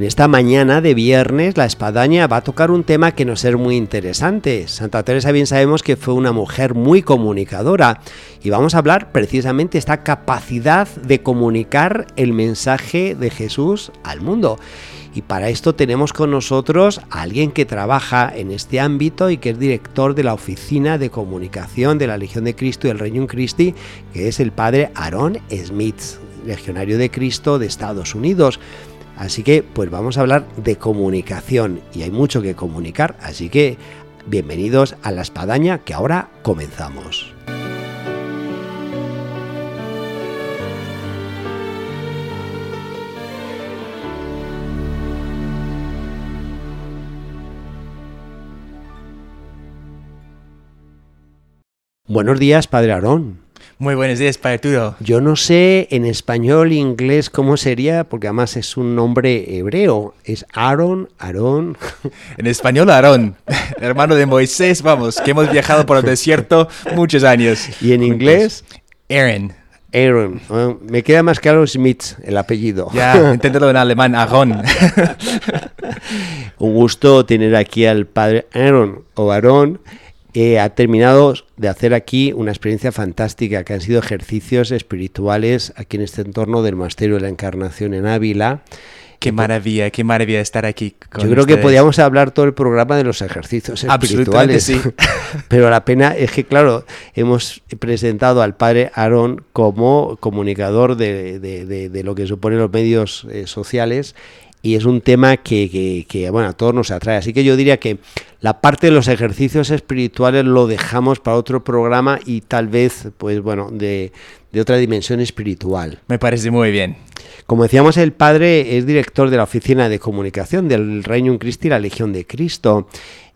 En esta mañana de viernes, la espadaña va a tocar un tema que nos es muy interesante. Santa Teresa bien sabemos que fue una mujer muy comunicadora y vamos a hablar precisamente esta capacidad de comunicar el mensaje de Jesús al mundo. Y para esto tenemos con nosotros a alguien que trabaja en este ámbito y que es director de la Oficina de Comunicación de la Legión de Cristo y el Reino Christi, que es el padre Aaron Smith, legionario de Cristo de Estados Unidos. Así que pues vamos a hablar de comunicación y hay mucho que comunicar, así que bienvenidos a la espadaña que ahora comenzamos. Buenos días, Padre Aarón. Muy buenos días, Padre Arturo. Yo no sé en español, inglés, cómo sería, porque además es un nombre hebreo. Es Aaron, Aarón. En español, Aarón, hermano de Moisés, vamos, que hemos viajado por el desierto muchos años. ¿Y en inglés? Aaron. Aaron. me queda más claro Smith, el apellido. Ya, inténtalo en alemán, Aaron. Un gusto tener aquí al padre Aaron o Aarón ha terminado de hacer aquí una experiencia fantástica, que han sido ejercicios espirituales aquí en este entorno del Monasterio de la Encarnación en Ávila. Qué maravilla, qué maravilla estar aquí. Con Yo creo que podíamos hablar todo el programa de los ejercicios espirituales. Sí. Pero la pena es que, claro, hemos presentado al padre Aarón como comunicador de, de, lo que suponen los medios eh, sociales y es un tema que, bueno, a todos nos atrae. Así que yo diría que la parte de los ejercicios espirituales lo dejamos para otro programa y tal vez, pues bueno, de, otra dimensión espiritual. Me parece muy bien. Como decíamos, el padre es director de la Oficina de Comunicación del Reino Christi y la Legión de Cristo.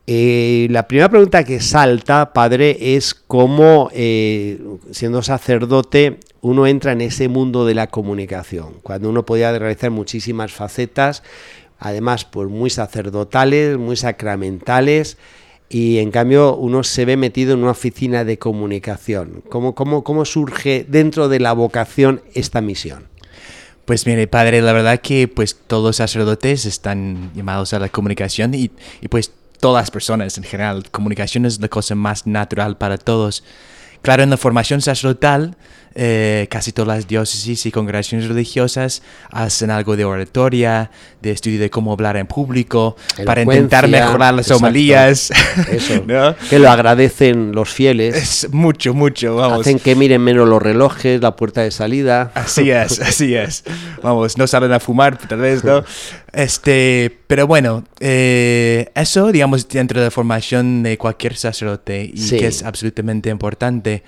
Eh, la primera pregunta que salta, padre, es cómo, eh, siendo sacerdote, uno entra en ese mundo de la comunicación, cuando uno podía realizar muchísimas facetas, además pues muy sacerdotales, muy sacramentales, y en cambio uno se ve metido en una oficina de comunicación. ¿Cómo, cómo, cómo surge dentro de la vocación esta misión? Pues mire, padre, la verdad que pues todos los sacerdotes están llamados a la comunicación y, y pues todas las personas en general. Comunicación es la cosa más natural para todos. Claro, en la formación sacerdotal, eh, casi todas las diócesis y congregaciones religiosas hacen algo de oratoria, de estudio de cómo hablar en público, para intentar mejorar las homilías. Eso, que lo agradecen los fieles. Es mucho, mucho, vamos. Hacen que miren menos los relojes, la puerta de salida. Así es, así es. Vamos, no salen a fumar, tal vez, ¿no? Este, pero bueno, eh, eso, digamos, dentro de la formación de cualquier sacerdote y que es absolutamente importante.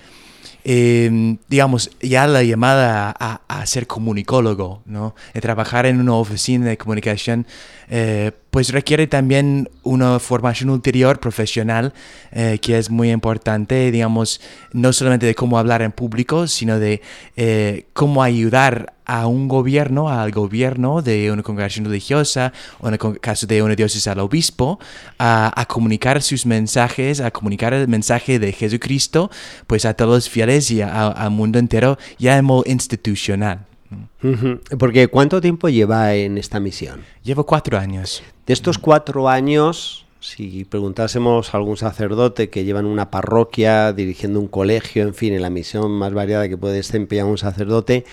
Em, digamos, ya la llamada a, ser comunicólogo, ¿no? De trabajar en una oficina de comunicación, eh, pues requiere también una formación ulterior profesional eh, que es muy importante, digamos, no solamente de cómo hablar en público, sino de eh, cómo ayudar a un gobierno, al gobierno de una congregación religiosa, o en el caso de una diócesis al obispo, a, comunicar sus mensajes, a comunicar el mensaje de Jesucristo, pues a todos los fieles y al mundo entero, ya en modo institucional. Porque ¿cuánto tiempo lleva en esta misión? Llevo cuatro años. De estos cuatro años, si preguntásemos a algún sacerdote que lleva en una parroquia, dirigiendo un colegio, en fin, en la misión más variada que puede desempeñar un sacerdote,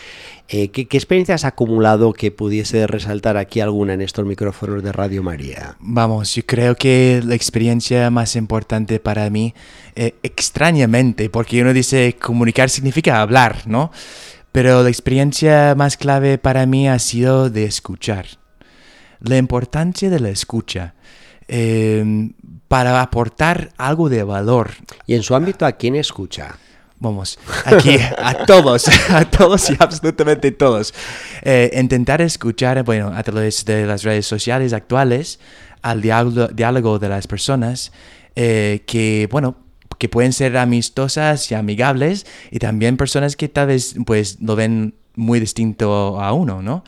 eh, ¿qué, experiencia has acumulado que pudiese resaltar aquí alguna en estos micrófonos de Radio María? Vamos, yo creo que la experiencia más importante para mí, eh, extrañamente, porque uno dice comunicar significa hablar, ¿no? Pero la experiencia más clave para mí ha sido de escuchar. La importancia de la escucha Em, para aportar algo de valor. ¿Y en su ámbito a quién escucha? Vamos, aquí a todos, a todos y absolutamente todos. Eh, intentar escuchar, bueno, a través de las redes sociales actuales, al diálogo, diálogo de las personas, eh, que, bueno, que pueden ser amistosas y amigables y también personas que tal vez pues lo ven muy distinto a uno, ¿no?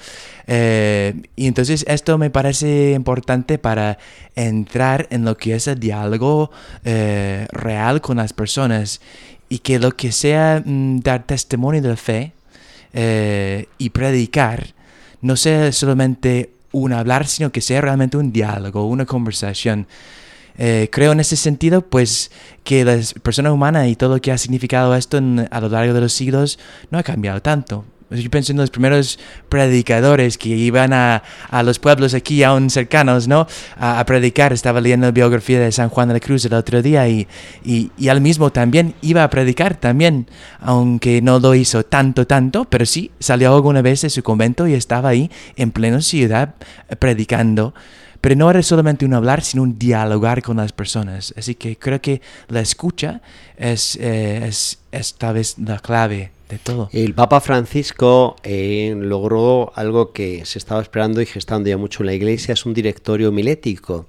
Eh, y entonces esto me parece importante para entrar en lo que es el diálogo eh, real con las personas y que lo que sea mm, dar testimonio de la fe eh, y predicar no sea solamente un hablar, sino que sea realmente un diálogo, una conversación. Creo en ese sentido, pues, que la persona humana y todo lo que ha significado esto a lo largo de los siglos no ha cambiado tanto. Yo pienso en los primeros predicadores que iban a, a los pueblos aquí aún cercanos, ¿no? A, predicar. Estaba leyendo la biografía de San Juan de la Cruz el otro día y, y, y él mismo también iba a predicar también, aunque no lo hizo tanto, tanto, pero sí salió alguna vez de su convento y estaba ahí en plena ciudad predicando. Pero no era solamente un hablar, sino un dialogar con las personas. Así que creo que la escucha es, eh, es, es tal vez la clave de todo. El Papa Francisco eh, logró algo que se estaba esperando y gestando ya mucho en la Iglesia, es un directorio milético.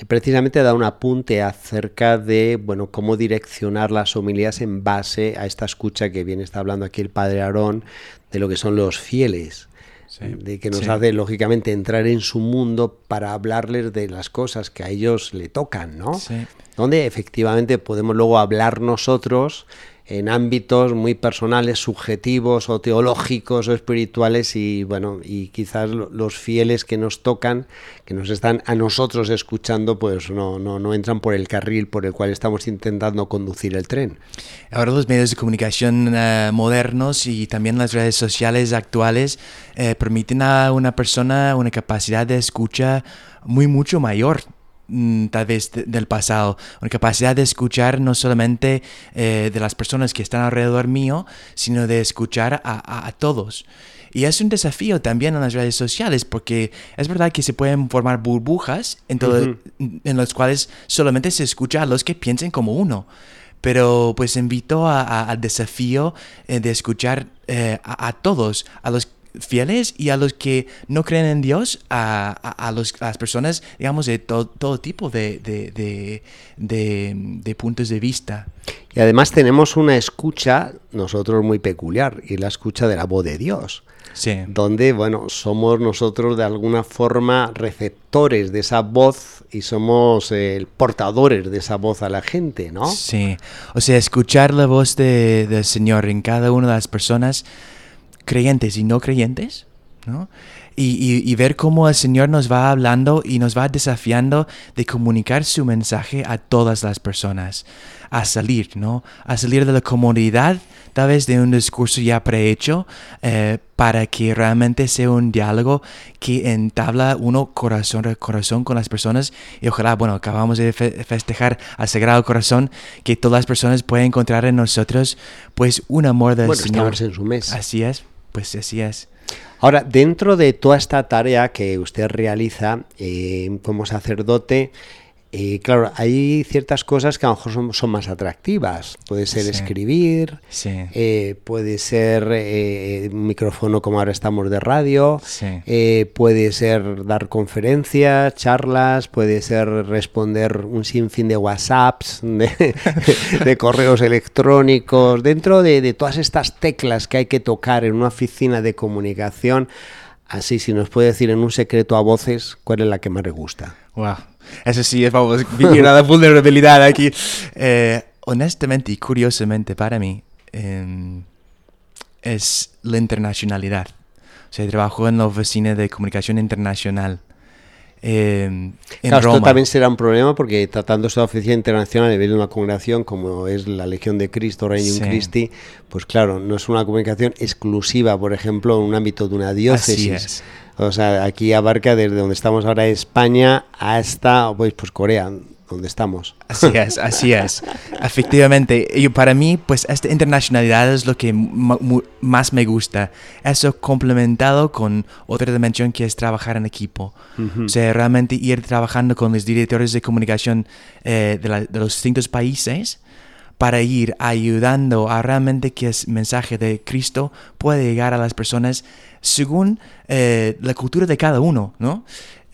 Mm. Precisamente da un apunte acerca de bueno cómo direccionar las homilías en base a esta escucha que bien está hablando aquí el Padre Aarón de lo que son los fieles. De que nos hace lógicamente entrar en su mundo para hablarles de las cosas que a ellos le tocan, ¿no? Donde efectivamente podemos luego hablar nosotros en ámbitos muy personales, subjetivos o teológicos o espirituales y bueno, y quizás los fieles que nos tocan, que nos están a nosotros escuchando, pues no, no, no entran por el carril por el cual estamos intentando conducir el tren. Ahora los medios de comunicación eh, modernos y también las redes sociales actuales eh, permiten a una persona una capacidad de escucha muy mucho mayor tal vez del pasado, una capacidad de escuchar no solamente eh, de las personas que están alrededor mío, sino de escuchar a, todos. Y es un desafío también en las redes sociales, porque es verdad que se pueden formar burbujas en, todo, en las cuales solamente se escucha a los que piensen como uno. Pero pues invito al desafío eh, de escuchar eh, a, a, todos, a los fieles y a los que no creen en Dios, a, a, los, las personas, digamos, de todo tipo de, de, de, puntos de vista. Y además tenemos una escucha, nosotros muy peculiar, y la escucha de la voz de Dios. Sí. Donde, bueno, somos nosotros de alguna forma receptores de esa voz y somos eh, portadores de esa voz a la gente, ¿no? Sí. O sea, escuchar la voz de, del Señor en cada una de las personas creyentes y no creyentes, ¿no? Y, ver cómo el Señor nos va hablando y nos va desafiando de comunicar su mensaje a todas las personas, a salir, ¿no? A salir de la comodidad, tal vez de un discurso ya prehecho, eh, para que realmente sea un diálogo que entabla uno corazón a corazón con las personas. Y ojalá, bueno, acabamos de festejar al Sagrado Corazón, que todas las personas puedan encontrar en nosotros, pues, un amor del Señor. en su mesa. Así es pues así es. Ahora, dentro de toda esta tarea que usted realiza eh, como sacerdote, y claro, hay ciertas cosas que a lo mejor son, más atractivas. Puede ser escribir, eh, puede ser eh, un micrófono como ahora estamos de radio, eh, puede ser dar conferencias, charlas, puede ser responder un sinfín de WhatsApps, de, correos electrónicos. Dentro de, de todas estas teclas que hay que tocar en una oficina de comunicación, así si nos puede decir en un secreto a voces, ¿cuál es la que más le gusta? Wow. Eso sí, es, vamos, la vulnerabilidad aquí. Eh, honestamente y curiosamente para mí, em, es la internacionalidad. O sea, trabajo en la oficina de comunicación internacional. Eh, en claro, esto también será un problema porque tratándose de oficina internacional a nivel de una congregación como es la Legión de Cristo, Reino Christi, pues claro, no es una comunicación exclusiva, por ejemplo, en un ámbito de una diócesis. O sea, aquí abarca desde donde estamos ahora España hasta pues, pues Corea, donde estamos. Así es, así es. Efectivamente, y para mí, pues esta internacionalidad es lo que más me gusta. Eso complementado con otra dimensión que es trabajar en equipo. O sea, realmente ir trabajando con los directores de comunicación eh, de, de los distintos países para ir ayudando a realmente que el mensaje de Cristo pueda llegar a las personas según eh, la cultura de cada uno, ¿no?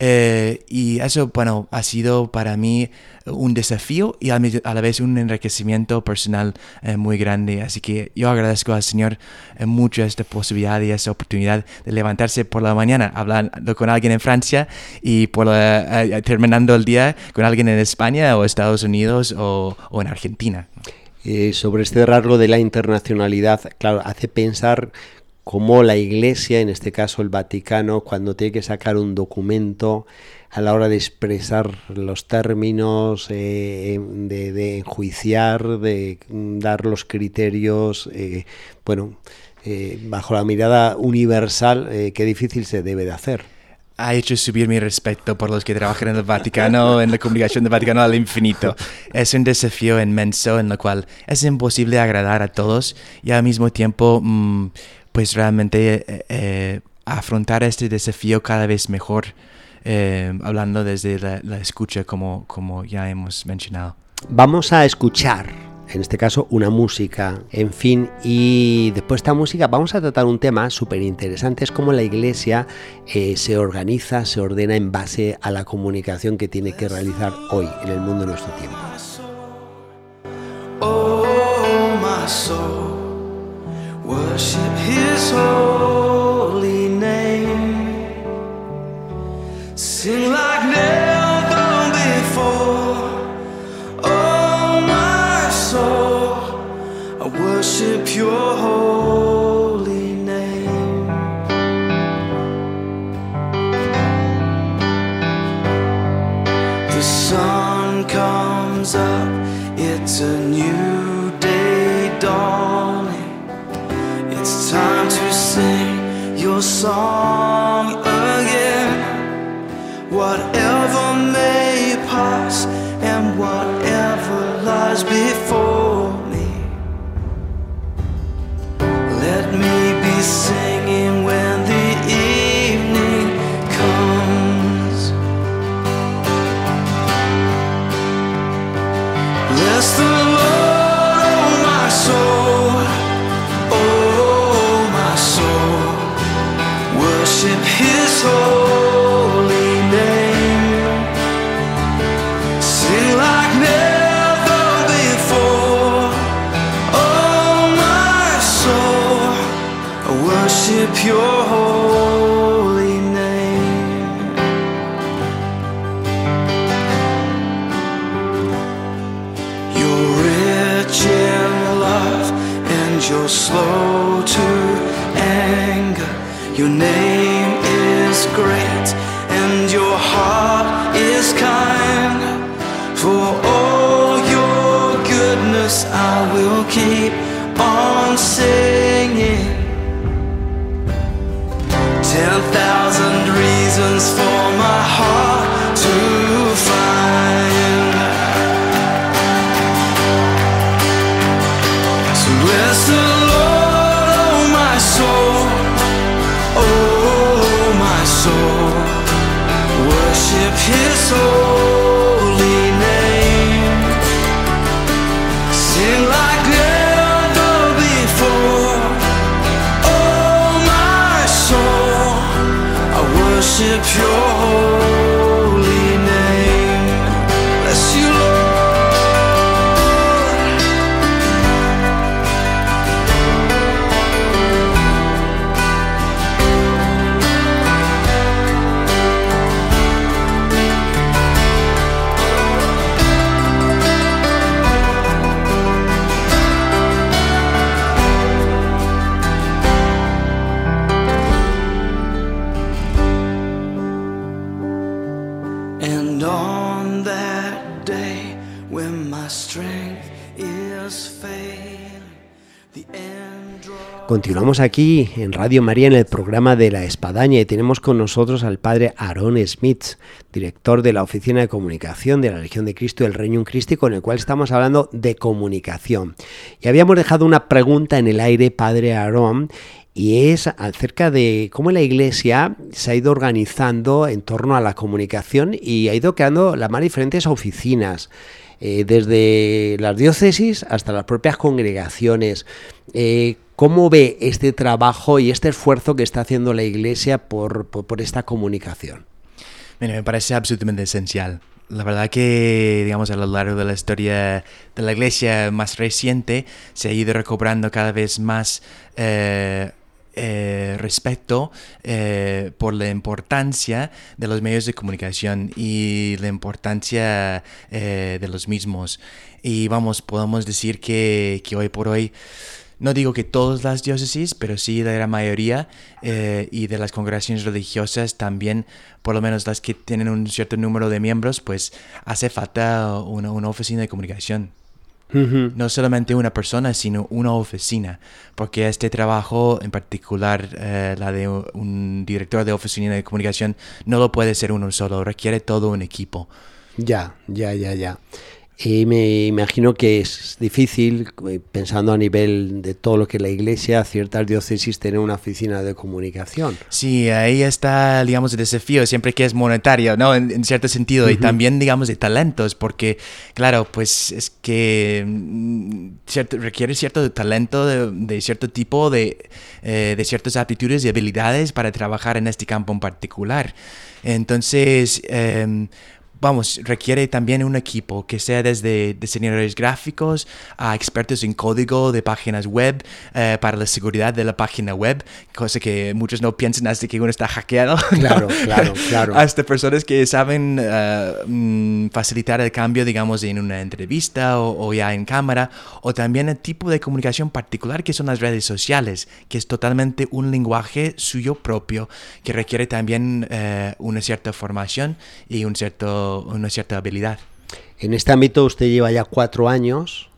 Eh, y eso, bueno, ha sido para mí un desafío y a la vez un enriquecimiento personal eh, muy grande. Así que yo agradezco al Señor eh, mucho esta posibilidad y esta oportunidad de levantarse por la mañana hablando con alguien en Francia y por terminando el día con alguien en España o Estados Unidos o, o en Argentina. sobre este rasgo de la internacionalidad, claro, hace pensar cómo la Iglesia, en este caso el Vaticano, cuando tiene que sacar un documento a la hora de expresar los términos, eh, de, enjuiciar, de dar los criterios, eh, bueno, eh, bajo la mirada universal, qué difícil se debe de hacer ha hecho subir mi respeto por los que trabajan en el Vaticano, en la comunicación del Vaticano al infinito. Es un desafío inmenso en el cual es imposible agradar a todos y al mismo tiempo mm, pues realmente eh, eh, afrontar este desafío cada vez mejor, eh, hablando desde la, escucha como, como ya hemos mencionado. Vamos a escuchar en este caso una música, en fin, y después de esta música vamos a tratar un tema súper interesante, es cómo la iglesia se organiza, se ordena en base a la comunicación que tiene que realizar hoy en el mundo de nuestro tiempo. Oh, worship his holy name. Sing like never before. Oh, my soul, I worship your holy name. The sun comes up, it's a new your song again. Whatever may pass and whatever lies before me. Let me be singing kiss. Oh. Continuamos aquí en Radio María en el programa de la Espadaña y tenemos con nosotros al padre Aaron Smith, director de la Oficina de Comunicación de la Legión de Cristo del Reino Cristo, con el cual estamos hablando de comunicación. Y habíamos dejado una pregunta en el aire, padre Aaron, y es acerca de cómo la Iglesia se ha ido organizando en torno a la comunicación y ha ido creando las más diferentes oficinas, eh, desde las diócesis hasta las propias congregaciones. Eh, ¿Cómo ve este trabajo y este esfuerzo que está haciendo la Iglesia por, por, esta comunicación? me parece absolutamente esencial. La verdad que, digamos, a lo largo de la historia de la iglesia más reciente se ha ido recobrando cada vez más eh, eh, respeto eh, por la importancia de los medios de comunicación y la importancia de los mismos. Y vamos, podemos decir que, que hoy por hoy no digo que todas las diócesis, pero sí de la mayoría eh, y de las congregaciones religiosas también, por lo menos las que tienen un cierto número de miembros, pues hace falta una, oficina de comunicación. No solamente una persona, sino una oficina, porque este trabajo, en particular eh, la de un director de oficina de comunicación, no lo puede ser uno solo, requiere todo un equipo. Ya, ya, ya, ya. Y me imagino que es difícil, eh, pensando a nivel de todo lo que la iglesia, ciertas diócesis tener una oficina de comunicación. Sí, ahí está, digamos, el desafío, siempre que es monetario, ¿no? En, cierto sentido, y también, digamos, de talentos, porque, claro, pues es que mm, cierto, requiere cierto talento de, cierto tipo, de, eh, de ciertas aptitudes y habilidades para trabajar en este campo en particular. Entonces, eh, vamos, requiere también un equipo que sea desde diseñadores gráficos a expertos en código de páginas web eh, para la seguridad de la página web, cosa que muchos no piensan hasta que uno está hackeado. Claro, claro, claro. Hasta personas que saben mm, facilitar el cambio, digamos, en una entrevista o, ya en cámara, o también el tipo de comunicación particular que son las redes sociales, que es totalmente un lenguaje suyo propio, que requiere también eh, una cierta formación y un cierto una cierta habilidad. En este ámbito usted lleva ya cuatro años.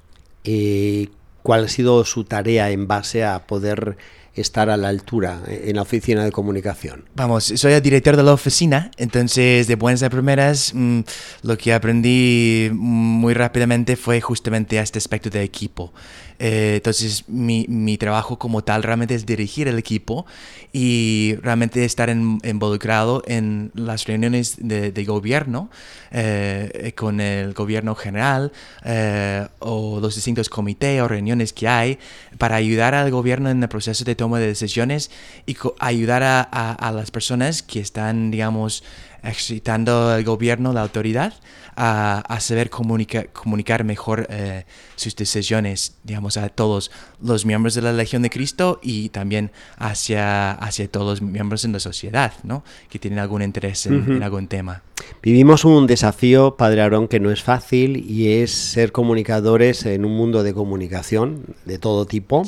Eh, ¿Cuál ha sido su tarea en base a poder estar a la altura en la oficina de comunicación? Vamos, soy el director de la oficina, entonces de buenas a primeras mm, lo que aprendí muy rápidamente fue justamente este aspecto de equipo. Eh, entonces mi, mi, trabajo como tal realmente es dirigir el equipo y realmente estar involucrado en las reuniones de, gobierno eh, con el gobierno general eh, o los distintos comités o reuniones que hay para ayudar al gobierno en el proceso de toma de decisiones y ayudar a, a las personas que están, digamos, excitando el gobierno, la autoridad, a, saber comunicar mejor eh, sus decisiones, digamos, a todos los miembros de la Legión de Cristo y también hacia, hacia todos los miembros en la sociedad, ¿no? Que tienen algún interés en, algún tema. Vivimos un desafío, Padre Aarón, que no es fácil y es ser comunicadores en un mundo de comunicación de todo tipo,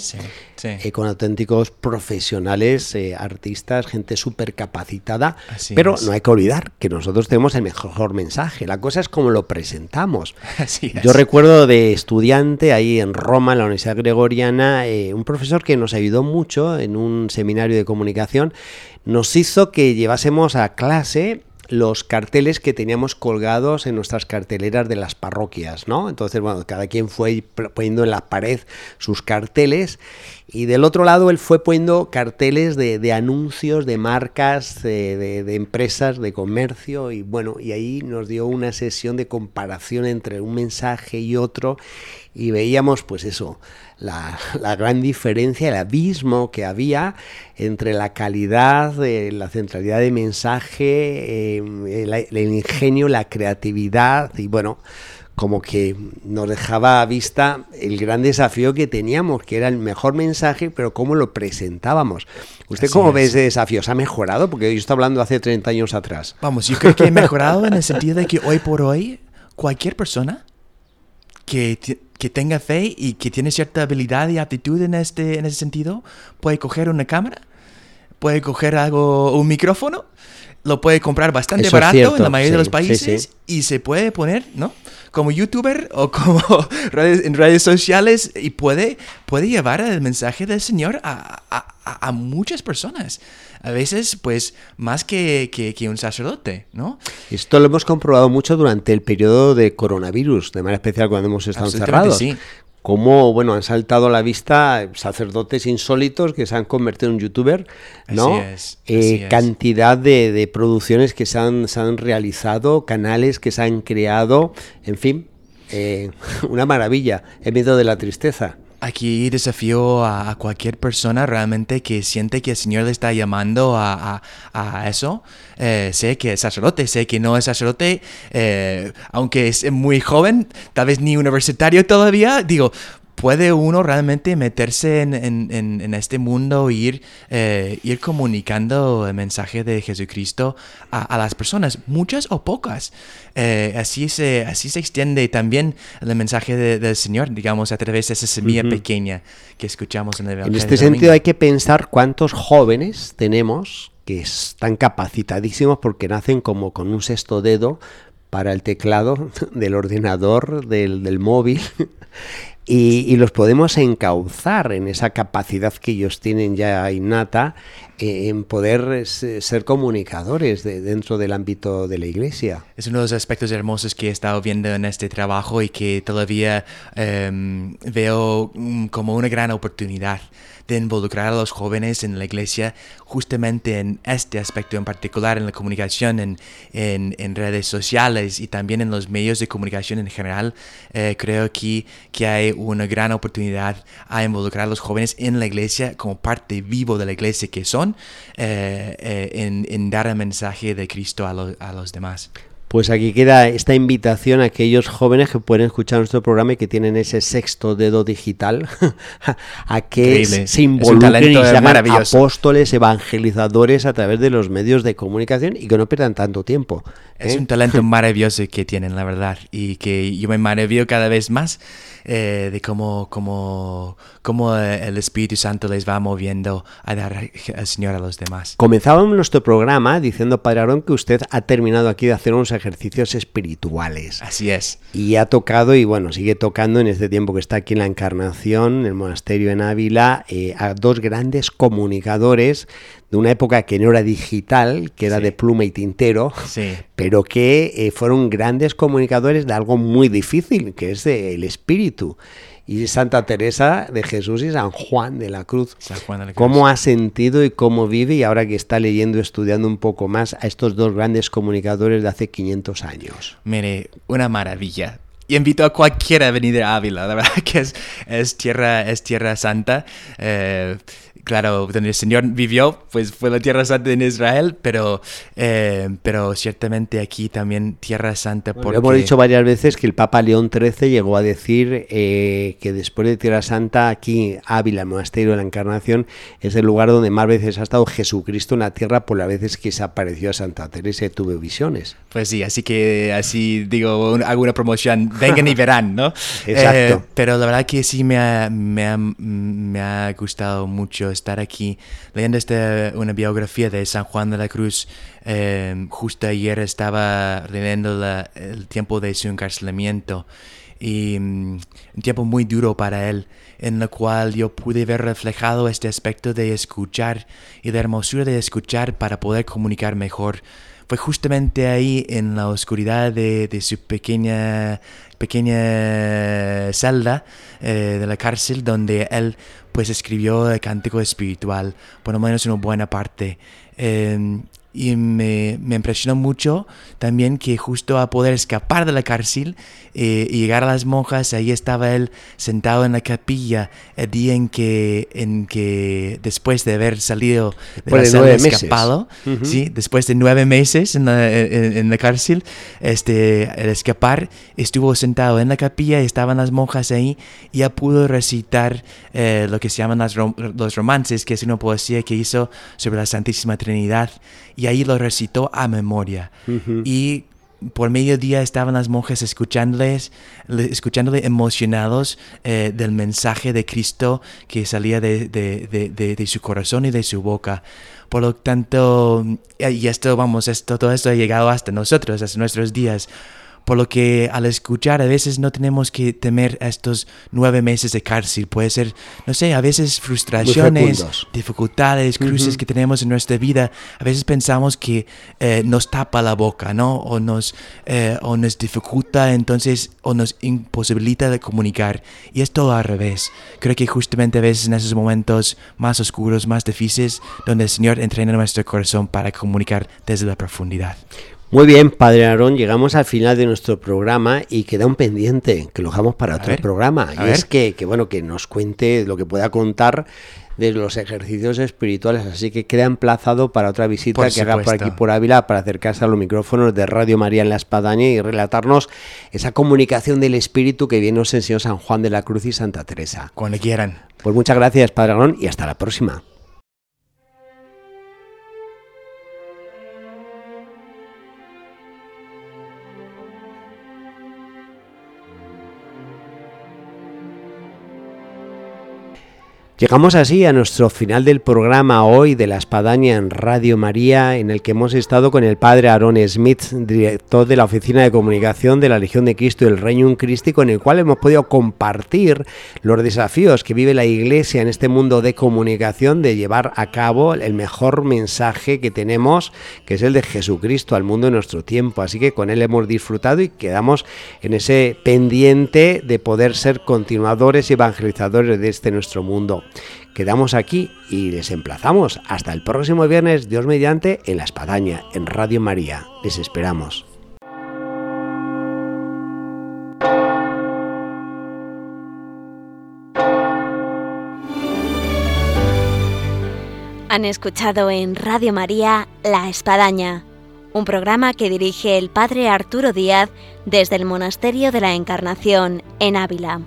eh, con auténticos profesionales, eh, artistas, gente súper capacitada, pero no hay que olvidar que nosotros tenemos el mejor mensaje. La cosa es cómo lo presentamos. Yo recuerdo de estudiante ahí en Roma, en la Universidad Gregoriana, eh, un profesor que nos ayudó mucho en un seminario de comunicación, nos hizo que llevásemos a clase los carteles que teníamos colgados en nuestras carteleras de las parroquias, ¿no? Entonces, bueno, cada quien fue poniendo en la pared sus carteles y del otro lado él fue poniendo carteles de, anuncios, de marcas, de, de, empresas, de comercio y bueno, y ahí nos dio una sesión de comparación entre un mensaje y otro y veíamos pues eso, la, gran diferencia, el abismo que había entre la calidad, la centralidad de mensaje, eh, el, ingenio, la creatividad y bueno, como que nos dejaba a vista el gran desafío que teníamos, que era el mejor mensaje, pero cómo lo presentábamos. ¿Usted cómo ve ese desafío? ¿Se ha mejorado? Porque yo estoy hablando hace 30 años atrás. Vamos, yo creo que he mejorado en el sentido de que hoy por hoy cualquier persona que que tenga fe y que tiene cierta habilidad y aptitud en, este, en ese sentido, puede coger una cámara, puede coger algo, un micrófono, lo puede comprar bastante barato en la mayoría de los países y se puede poner, ¿no? Como youtuber o como redes, en redes sociales y puede, puede llevar el mensaje del Señor a, a, a muchas personas a veces, pues, más que, que, un sacerdote, ¿no? Esto lo hemos comprobado mucho durante el periodo de coronavirus, de manera especial cuando hemos estado encerrados. Cómo, bueno, han saltado a la vista sacerdotes insólitos que se han convertido en youtuber, ¿no? Así es, eh, cantidad de, de, producciones que se han, se han realizado, canales que se han creado, en fin, eh, una maravilla, en medio de la tristeza. Aquí desafío a, cualquier persona realmente que siente que el Señor le está llamando a, eso. Eh, sé que es sacerdote, sé que no es sacerdote, eh, aunque es muy joven, tal vez ni universitario todavía. Digo, puede uno realmente meterse en, este mundo e ir, eh, ir comunicando el mensaje de Jesucristo a, las personas, muchas o pocas. Eh, así, se, así se extiende también el mensaje del Señor, digamos, a través de esa semilla pequeña que escuchamos en el Evangelio. En este sentido hay que pensar cuántos jóvenes tenemos que están capacitadísimos porque nacen como con un sexto dedo para el teclado del ordenador, del, del móvil y, los podemos encauzar en esa capacidad que ellos tienen ya innata eh, en poder ser comunicadores de, dentro del ámbito de la iglesia. Es uno de los aspectos hermosos que he estado viendo en este trabajo y que todavía em, veo mm, como una gran oportunidad de involucrar a los jóvenes en la iglesia justamente en este aspecto en particular, en la comunicación, en, en, redes sociales y también en los medios de comunicación en general. Eh, creo que, que hay una gran oportunidad a involucrar a los jóvenes en la iglesia como parte vivo de la iglesia que son, eh, eh, en, en, dar el mensaje de Cristo a, a los demás. Pues aquí queda esta invitación a aquellos jóvenes que pueden escuchar nuestro programa y que tienen ese sexto dedo digital, a que se involucren y se hagan apóstoles, evangelizadores a través de los medios de comunicación y que no pierdan tanto tiempo. Es ¿eh? un talento maravilloso que tienen, la verdad, y que yo me maravillo cada vez más eh, de cómo, cómo, cómo eh, el Espíritu Santo les va moviendo a dar al Señor a los demás. Comenzábamos nuestro programa diciendo, Padre Aarón, que usted ha terminado aquí de hacer unos ejercicios espirituales. Así es. Y ha tocado, y bueno, sigue tocando en este tiempo que está aquí en la Encarnación, en el monasterio en Ávila, eh, a dos grandes comunicadores de una época que no era digital, que era de pluma y tintero, pero que eh, fueron grandes comunicadores de algo muy difícil, que es el espíritu. Y Santa Teresa de Jesús y San Juan de la Cruz. ¿Cómo ha sentido y cómo vive? Y ahora que está leyendo, estudiando un poco más a estos dos grandes comunicadores de hace 500 años. Mire, una maravilla y invito a cualquiera a venir a Ávila, la verdad que es, es tierra, es tierra santa. Eh, claro, donde el Señor vivió, pues fue la Tierra Santa en Israel, pero, eh, pero ciertamente aquí también Tierra Santa. Porque... hemos dicho varias veces que el Papa León XIII llegó a decir eh, que después de Tierra Santa, aquí Ávila, el Monasterio de la Encarnación, es el lugar donde más veces ha estado Jesucristo en la tierra por las veces que se apareció a Santa Teresa y tuve visiones. Pues sí, así que así digo, hago una promoción, vengan y verán, ¿no? Exacto. Eh, pero la verdad que sí me ha, me ha, me ha gustado mucho estar aquí leyendo esta, una biografía de San Juan de la Cruz. Eh, justo ayer estaba leyendo el tiempo de su encarcelamiento y mm, un tiempo muy duro para él, en el cual yo pude ver reflejado este aspecto de escuchar y la hermosura de escuchar para poder comunicar mejor. Fue justamente ahí en la oscuridad de, de su pequeña, pequeña celda eh, de la cárcel donde él pues escribió el cántico espiritual, por lo menos una buena parte. Em, y me, me, impresionó mucho también que justo a poder escapar de la cárcel eh, y llegar a las monjas, ahí estaba él sentado en la capilla el día en que, en que después de haber salido de la celda escapado, ¿sí? después de nueve meses en la, en, la, cárcel, este, el escapar, estuvo sentado en la capilla y estaban las monjas ahí y ya pudo recitar eh, lo que se llaman los romances, que es una poesía que hizo sobre la Santísima Trinidad y ahí lo recitó a memoria. Y por mediodía estaban las monjas escuchándoles, escuchándole emocionados eh, del mensaje de Cristo que salía de, de, su corazón y de su boca. Por lo tanto, y esto, vamos, esto, todo esto ha llegado hasta nosotros, hasta nuestros días. Por lo que al escuchar a veces no tenemos que temer estos nueve meses de cárcel. Puede ser, no sé, a veces frustraciones, dificultades, cruces que tenemos en nuestra vida. A veces pensamos que eh, nos tapa la boca, ¿no? O nos, eh, o nos dificulta, entonces, o nos imposibilita de comunicar. Y es todo al revés. Creo que justamente a veces en esos momentos más oscuros, más difíciles, donde el Señor entrena nuestro corazón para comunicar desde la profundidad. Muy bien, Padre Aarón, llegamos al final de nuestro programa y queda un pendiente que lo dejamos para otro programa. y es que, que, bueno, que nos cuente lo que pueda contar de los ejercicios espirituales. Así que queda emplazado para otra visita que haga por aquí por Ávila para acercarse a los micrófonos de Radio María en la Espadaña y relatarnos esa comunicación del espíritu que bien nos enseñó San Juan de la Cruz y Santa Teresa. Cuando quieran. Pues muchas gracias, Padre Aarón, y hasta la próxima. Llegamos así a nuestro final del programa hoy de la Espadaña en Radio María, en el que hemos estado con el padre Aaron Smith, director de la Oficina de Comunicación de la Legión de Cristo y el Reino Crístico, en el cual hemos podido compartir los desafíos que vive la Iglesia en este mundo de comunicación, de llevar a cabo el mejor mensaje que tenemos, que es el de Jesucristo al mundo en nuestro tiempo. Así que con él hemos disfrutado y quedamos en ese pendiente de poder ser continuadores y evangelizadores de este nuestro mundo. Quedamos aquí y les emplazamos hasta el próximo viernes, Dios mediante, en La Espadaña, en Radio María. Les esperamos. Han escuchado en Radio María La Espadaña, un programa que dirige el Padre Arturo Díaz desde el Monasterio de la Encarnación en Ávila.